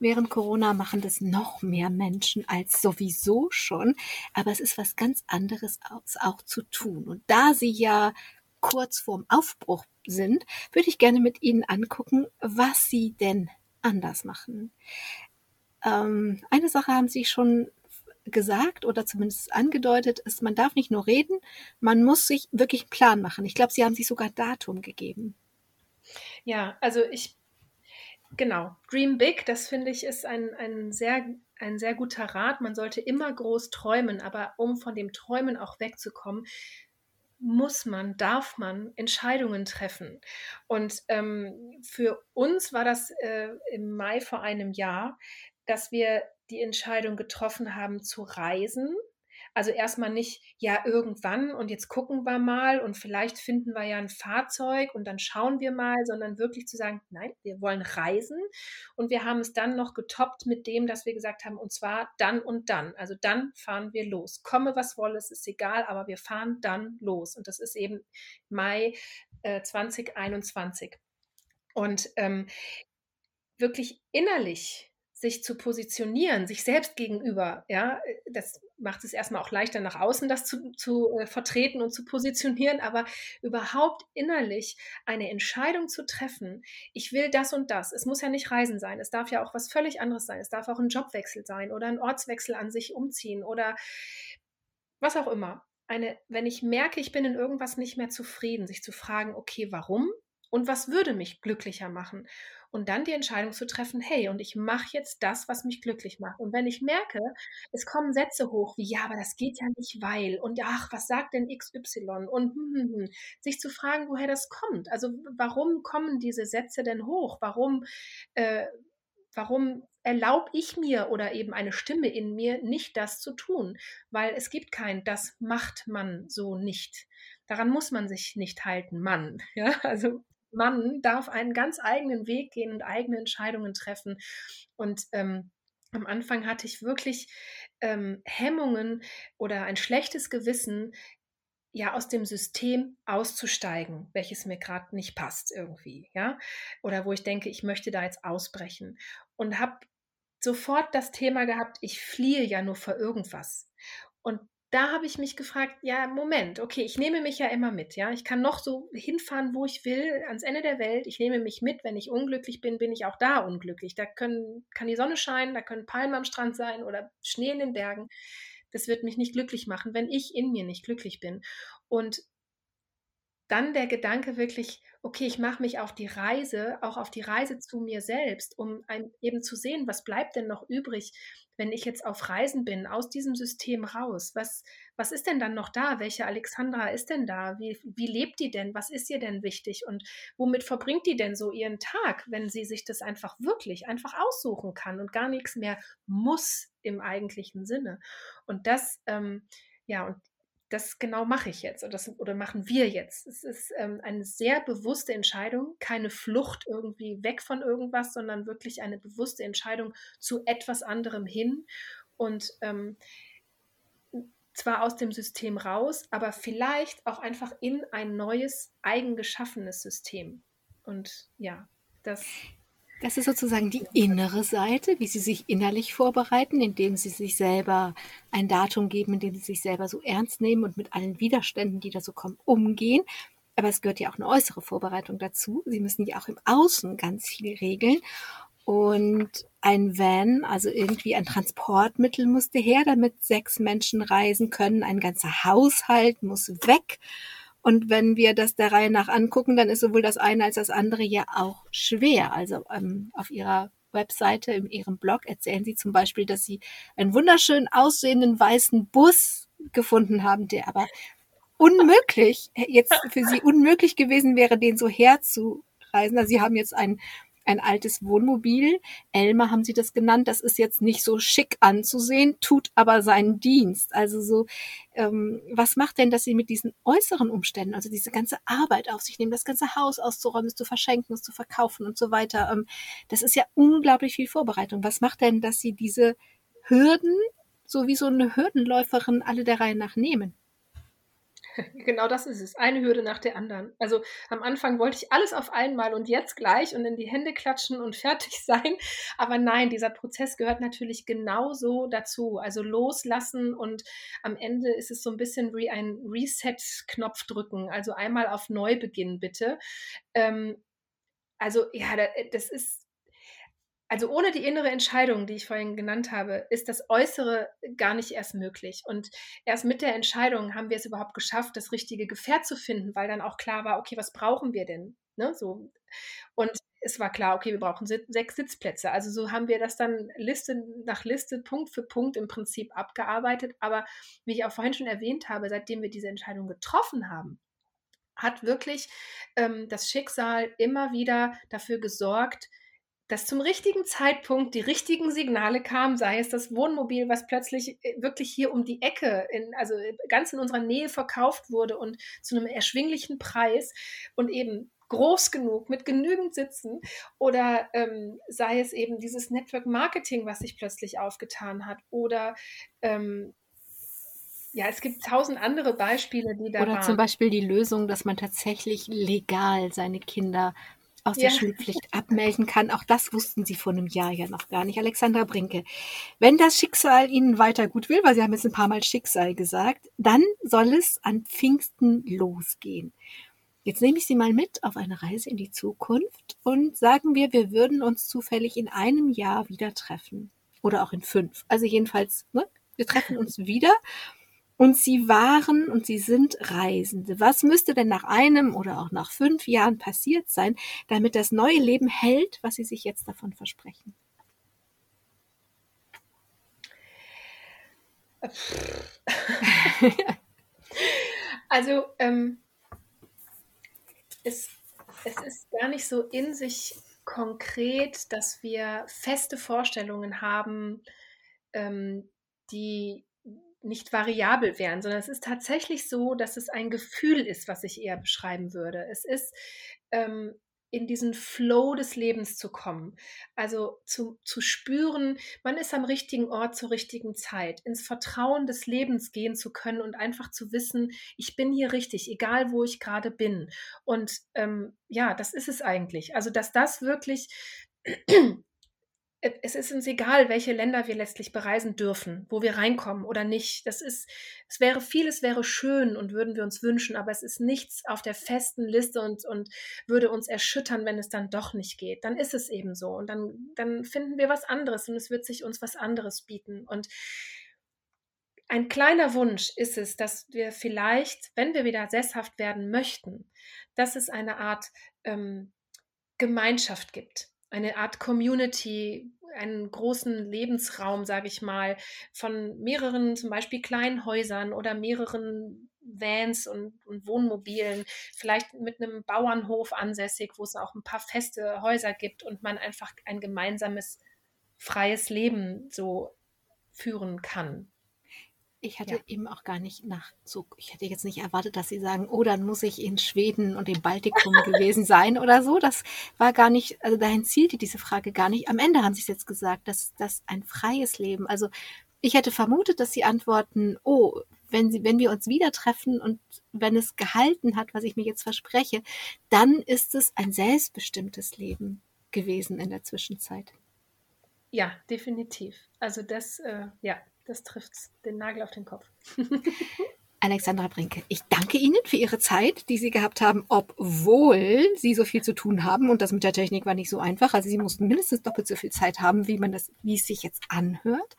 während Corona machen das noch mehr Menschen als sowieso schon, aber es ist was ganz anderes auch zu tun. Und da Sie ja kurz vorm Aufbruch sind, würde ich gerne mit Ihnen angucken, was Sie denn anders machen. Ähm, eine Sache haben Sie schon gesagt oder zumindest angedeutet, ist, man darf nicht nur reden, man muss sich wirklich einen Plan machen. Ich glaube, Sie haben sich sogar Datum gegeben. Ja, also ich, genau, Dream Big, das finde ich ist ein, ein, sehr, ein sehr guter Rat. Man sollte immer groß träumen, aber um von dem Träumen auch wegzukommen, muss man, darf man Entscheidungen treffen. Und ähm, für uns war das äh, im Mai vor einem Jahr, dass wir die Entscheidung getroffen haben zu reisen, Also erstmal nicht, ja, irgendwann und jetzt gucken wir mal und vielleicht finden wir ja ein Fahrzeug und dann schauen wir mal, sondern wirklich zu sagen, nein, wir wollen reisen und wir haben es dann noch getoppt mit dem, dass wir gesagt haben, und zwar dann und dann. Also dann fahren wir los. Komme, was wolle, es ist egal, aber wir fahren dann los. Und das ist eben Mai äh, 2021. Und ähm, wirklich innerlich sich zu positionieren, sich selbst gegenüber, ja, das macht es erstmal auch leichter nach außen, das zu, zu äh, vertreten und zu positionieren, aber überhaupt innerlich eine Entscheidung zu treffen, ich will das und das. Es muss ja nicht Reisen sein, es darf ja auch was völlig anderes sein. Es darf auch ein Jobwechsel sein oder ein Ortswechsel an sich umziehen oder was auch immer. Eine, wenn ich merke, ich bin in irgendwas nicht mehr zufrieden, sich zu fragen, okay, warum und was würde mich glücklicher machen? Und dann die Entscheidung zu treffen, hey, und ich mache jetzt das, was mich glücklich macht. Und wenn ich merke, es kommen Sätze hoch wie, ja, aber das geht ja nicht, weil, und ach, was sagt denn XY? Und hm, hm, hm, sich zu fragen, woher das kommt. Also warum kommen diese Sätze denn hoch? Warum, äh, warum erlaube ich mir oder eben eine Stimme in mir nicht das zu tun? Weil es gibt kein, das macht man so nicht. Daran muss man sich nicht halten, Mann. Ja, also Mann darf einen ganz eigenen Weg gehen und eigene Entscheidungen treffen. Und ähm, am Anfang hatte ich wirklich ähm, Hemmungen oder ein schlechtes Gewissen, ja aus dem System auszusteigen, welches mir gerade nicht passt irgendwie, ja, oder wo ich denke, ich möchte da jetzt ausbrechen und habe sofort das Thema gehabt, ich fliehe ja nur vor irgendwas. Und da habe ich mich gefragt, ja, Moment, okay, ich nehme mich ja immer mit, ja. Ich kann noch so hinfahren, wo ich will, ans Ende der Welt. Ich nehme mich mit. Wenn ich unglücklich bin, bin ich auch da unglücklich. Da können, kann die Sonne scheinen, da können Palmen am Strand sein oder Schnee in den Bergen. Das wird mich nicht glücklich machen, wenn ich in mir nicht glücklich bin. Und dann der Gedanke wirklich, okay, ich mache mich auf die Reise, auch auf die Reise zu mir selbst, um eben zu sehen, was bleibt denn noch übrig, wenn ich jetzt auf Reisen bin, aus diesem System raus. Was, was ist denn dann noch da? Welche Alexandra ist denn da? Wie, wie lebt die denn? Was ist ihr denn wichtig? Und womit verbringt die denn so ihren Tag, wenn sie sich das einfach wirklich einfach aussuchen kann und gar nichts mehr muss im eigentlichen Sinne? Und das, ähm, ja, und das genau mache ich jetzt oder, das, oder machen wir jetzt. Es ist ähm, eine sehr bewusste Entscheidung, keine Flucht irgendwie weg von irgendwas, sondern wirklich eine bewusste Entscheidung zu etwas anderem hin und ähm, zwar aus dem System raus, aber vielleicht auch einfach in ein neues, eigengeschaffenes System. Und ja, das das ist sozusagen die innere Seite, wie sie sich innerlich vorbereiten, indem sie sich selber ein Datum geben, indem sie sich selber so ernst nehmen und mit allen Widerständen, die da so kommen, umgehen. Aber es gehört ja auch eine äußere Vorbereitung dazu. Sie müssen ja auch im Außen ganz viel regeln. Und ein Van, also irgendwie ein Transportmittel musste her, damit sechs Menschen reisen können. Ein ganzer Haushalt muss weg. Und wenn wir das der Reihe nach angucken, dann ist sowohl das eine als das andere ja auch schwer. Also ähm, auf ihrer Webseite, in ihrem Blog erzählen sie zum Beispiel, dass sie einen wunderschön aussehenden weißen Bus gefunden haben, der aber unmöglich, jetzt für sie unmöglich gewesen wäre, den so herzureisen. Also sie haben jetzt einen ein altes Wohnmobil. Elmer haben sie das genannt. Das ist jetzt nicht so schick anzusehen, tut aber seinen Dienst. Also so, ähm, was macht denn, dass sie mit diesen äußeren Umständen, also diese ganze Arbeit auf sich nehmen, das ganze Haus auszuräumen, es zu verschenken, es zu verkaufen und so weiter. Ähm, das ist ja unglaublich viel Vorbereitung. Was macht denn, dass sie diese Hürden, so wie so eine Hürdenläuferin, alle der Reihe nach nehmen? Genau das ist es. Eine Hürde nach der anderen. Also am Anfang wollte ich alles auf einmal und jetzt gleich und in die Hände klatschen und fertig sein. Aber nein, dieser Prozess gehört natürlich genauso dazu. Also loslassen und am Ende ist es so ein bisschen wie ein Reset-Knopf drücken. Also einmal auf Neubeginn bitte. Ähm, also ja, das ist also ohne die innere Entscheidung, die ich vorhin genannt habe, ist das Äußere gar nicht erst möglich. Und erst mit der Entscheidung haben wir es überhaupt geschafft, das richtige Gefährt zu finden, weil dann auch klar war, okay, was brauchen wir denn? Ne, so. Und es war klar, okay, wir brauchen sechs Sitzplätze. Also so haben wir das dann Liste nach Liste, Punkt für Punkt im Prinzip abgearbeitet. Aber wie ich auch vorhin schon erwähnt habe, seitdem wir diese Entscheidung getroffen haben, hat wirklich ähm, das Schicksal immer wieder dafür gesorgt, dass zum richtigen Zeitpunkt die richtigen Signale kamen, sei es das Wohnmobil, was plötzlich äh, wirklich hier um die Ecke, in, also äh, ganz in unserer Nähe verkauft wurde und zu einem erschwinglichen Preis und eben groß genug mit genügend Sitzen oder ähm, sei es eben dieses Network Marketing, was sich plötzlich aufgetan hat oder ähm, ja, es gibt tausend andere Beispiele, die da Oder waren. zum Beispiel die Lösung, dass man tatsächlich legal seine Kinder aus der Ja. Schulpflicht abmelden kann. Auch das wussten Sie vor einem Jahr ja noch gar nicht. Alexandra Brinke, wenn das Schicksal Ihnen weiter gut will, weil Sie haben jetzt ein paar Mal Schicksal gesagt, dann soll es an Pfingsten losgehen. Jetzt nehme ich Sie mal mit auf eine Reise in die Zukunft und sagen wir, wir würden uns zufällig in einem Jahr wieder treffen. Oder auch in fünf. Also jedenfalls, ne? wir treffen uns wieder und Sie waren und Sie sind Reisende. Was müsste denn nach einem oder auch nach fünf Jahren passiert sein, damit das neue Leben hält, was Sie sich jetzt davon versprechen? Also ähm, es, es ist gar nicht so in sich konkret, dass wir feste Vorstellungen haben, ähm, die nicht variabel wären, sondern es ist tatsächlich so, dass es ein Gefühl ist, was ich eher beschreiben würde. Es ist ähm, in diesen Flow des Lebens zu kommen. Also zu, zu spüren, man ist am richtigen Ort zur richtigen Zeit, ins Vertrauen des Lebens gehen zu können und einfach zu wissen, ich bin hier richtig, egal wo ich gerade bin. Und ähm, ja, das ist es eigentlich. Also, dass das wirklich es ist uns egal, welche Länder wir letztlich bereisen dürfen, wo wir reinkommen oder nicht. Das ist, es wäre vieles wäre schön und würden wir uns wünschen, aber es ist nichts auf der festen Liste und, und würde uns erschüttern, wenn es dann doch nicht geht. Dann ist es eben so und dann, dann finden wir was anderes und es wird sich uns was anderes bieten. Und ein kleiner Wunsch ist es, dass wir vielleicht, wenn wir wieder sesshaft werden möchten, dass es eine Art ähm, Gemeinschaft gibt eine Art Community, einen großen Lebensraum, sage ich mal, von mehreren zum Beispiel kleinen Häusern oder mehreren Vans und, und, Wohnmobilen, vielleicht mit einem Bauernhof ansässig, wo es auch ein paar feste Häuser gibt und man einfach ein gemeinsames, freies Leben so führen kann. Ich hatte ja. eben auch gar nicht nach so, ich hätte jetzt nicht erwartet, dass Sie sagen, oh, dann muss ich in Schweden und im Baltikum gewesen sein oder so. Das war gar nicht, also dahin zielte diese Frage gar nicht. Am Ende haben Sie es jetzt gesagt, dass das ein freies Leben. Also ich hätte vermutet, dass Sie antworten, oh, wenn Sie, wenn wir uns wieder treffen und wenn es gehalten hat, was ich mir jetzt verspreche, dann ist es ein selbstbestimmtes Leben gewesen in der Zwischenzeit. Ja, definitiv. Also das, äh, ja, das trifft den Nagel auf den Kopf. Alexandra Brinke, ich danke Ihnen für Ihre Zeit, die Sie gehabt haben, obwohl Sie so viel zu tun haben. Und das mit der Technik war nicht so einfach. Also Sie mussten mindestens doppelt so viel Zeit haben, wie man das, wie es sich jetzt anhört.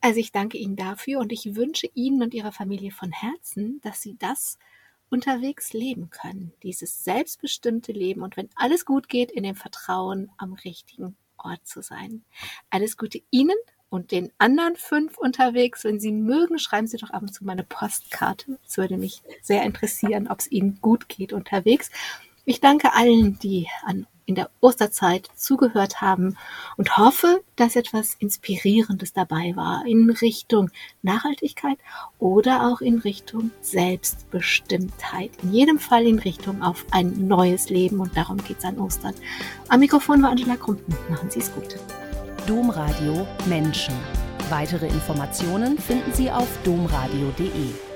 Also ich danke Ihnen dafür und ich wünsche Ihnen und Ihrer Familie von Herzen, dass Sie das unterwegs leben können. Dieses selbstbestimmte Leben und wenn alles gut geht, in dem Vertrauen am richtigen Ort zu sein. Alles Gute Ihnen und den anderen fünf unterwegs. Wenn Sie mögen, schreiben Sie doch ab und zu meine Postkarte. Es würde mich sehr interessieren, ob es Ihnen gut geht unterwegs. Ich danke allen, die an, in der Osterzeit zugehört haben und hoffe, dass etwas Inspirierendes dabei war in Richtung Nachhaltigkeit oder auch in Richtung Selbstbestimmtheit. In jedem Fall in Richtung auf ein neues Leben und darum geht es an Ostern. Am Mikrofon war Angela Krumpen. Machen Sie es gut. Domradio Menschen. Weitere Informationen finden Sie auf domradio.de.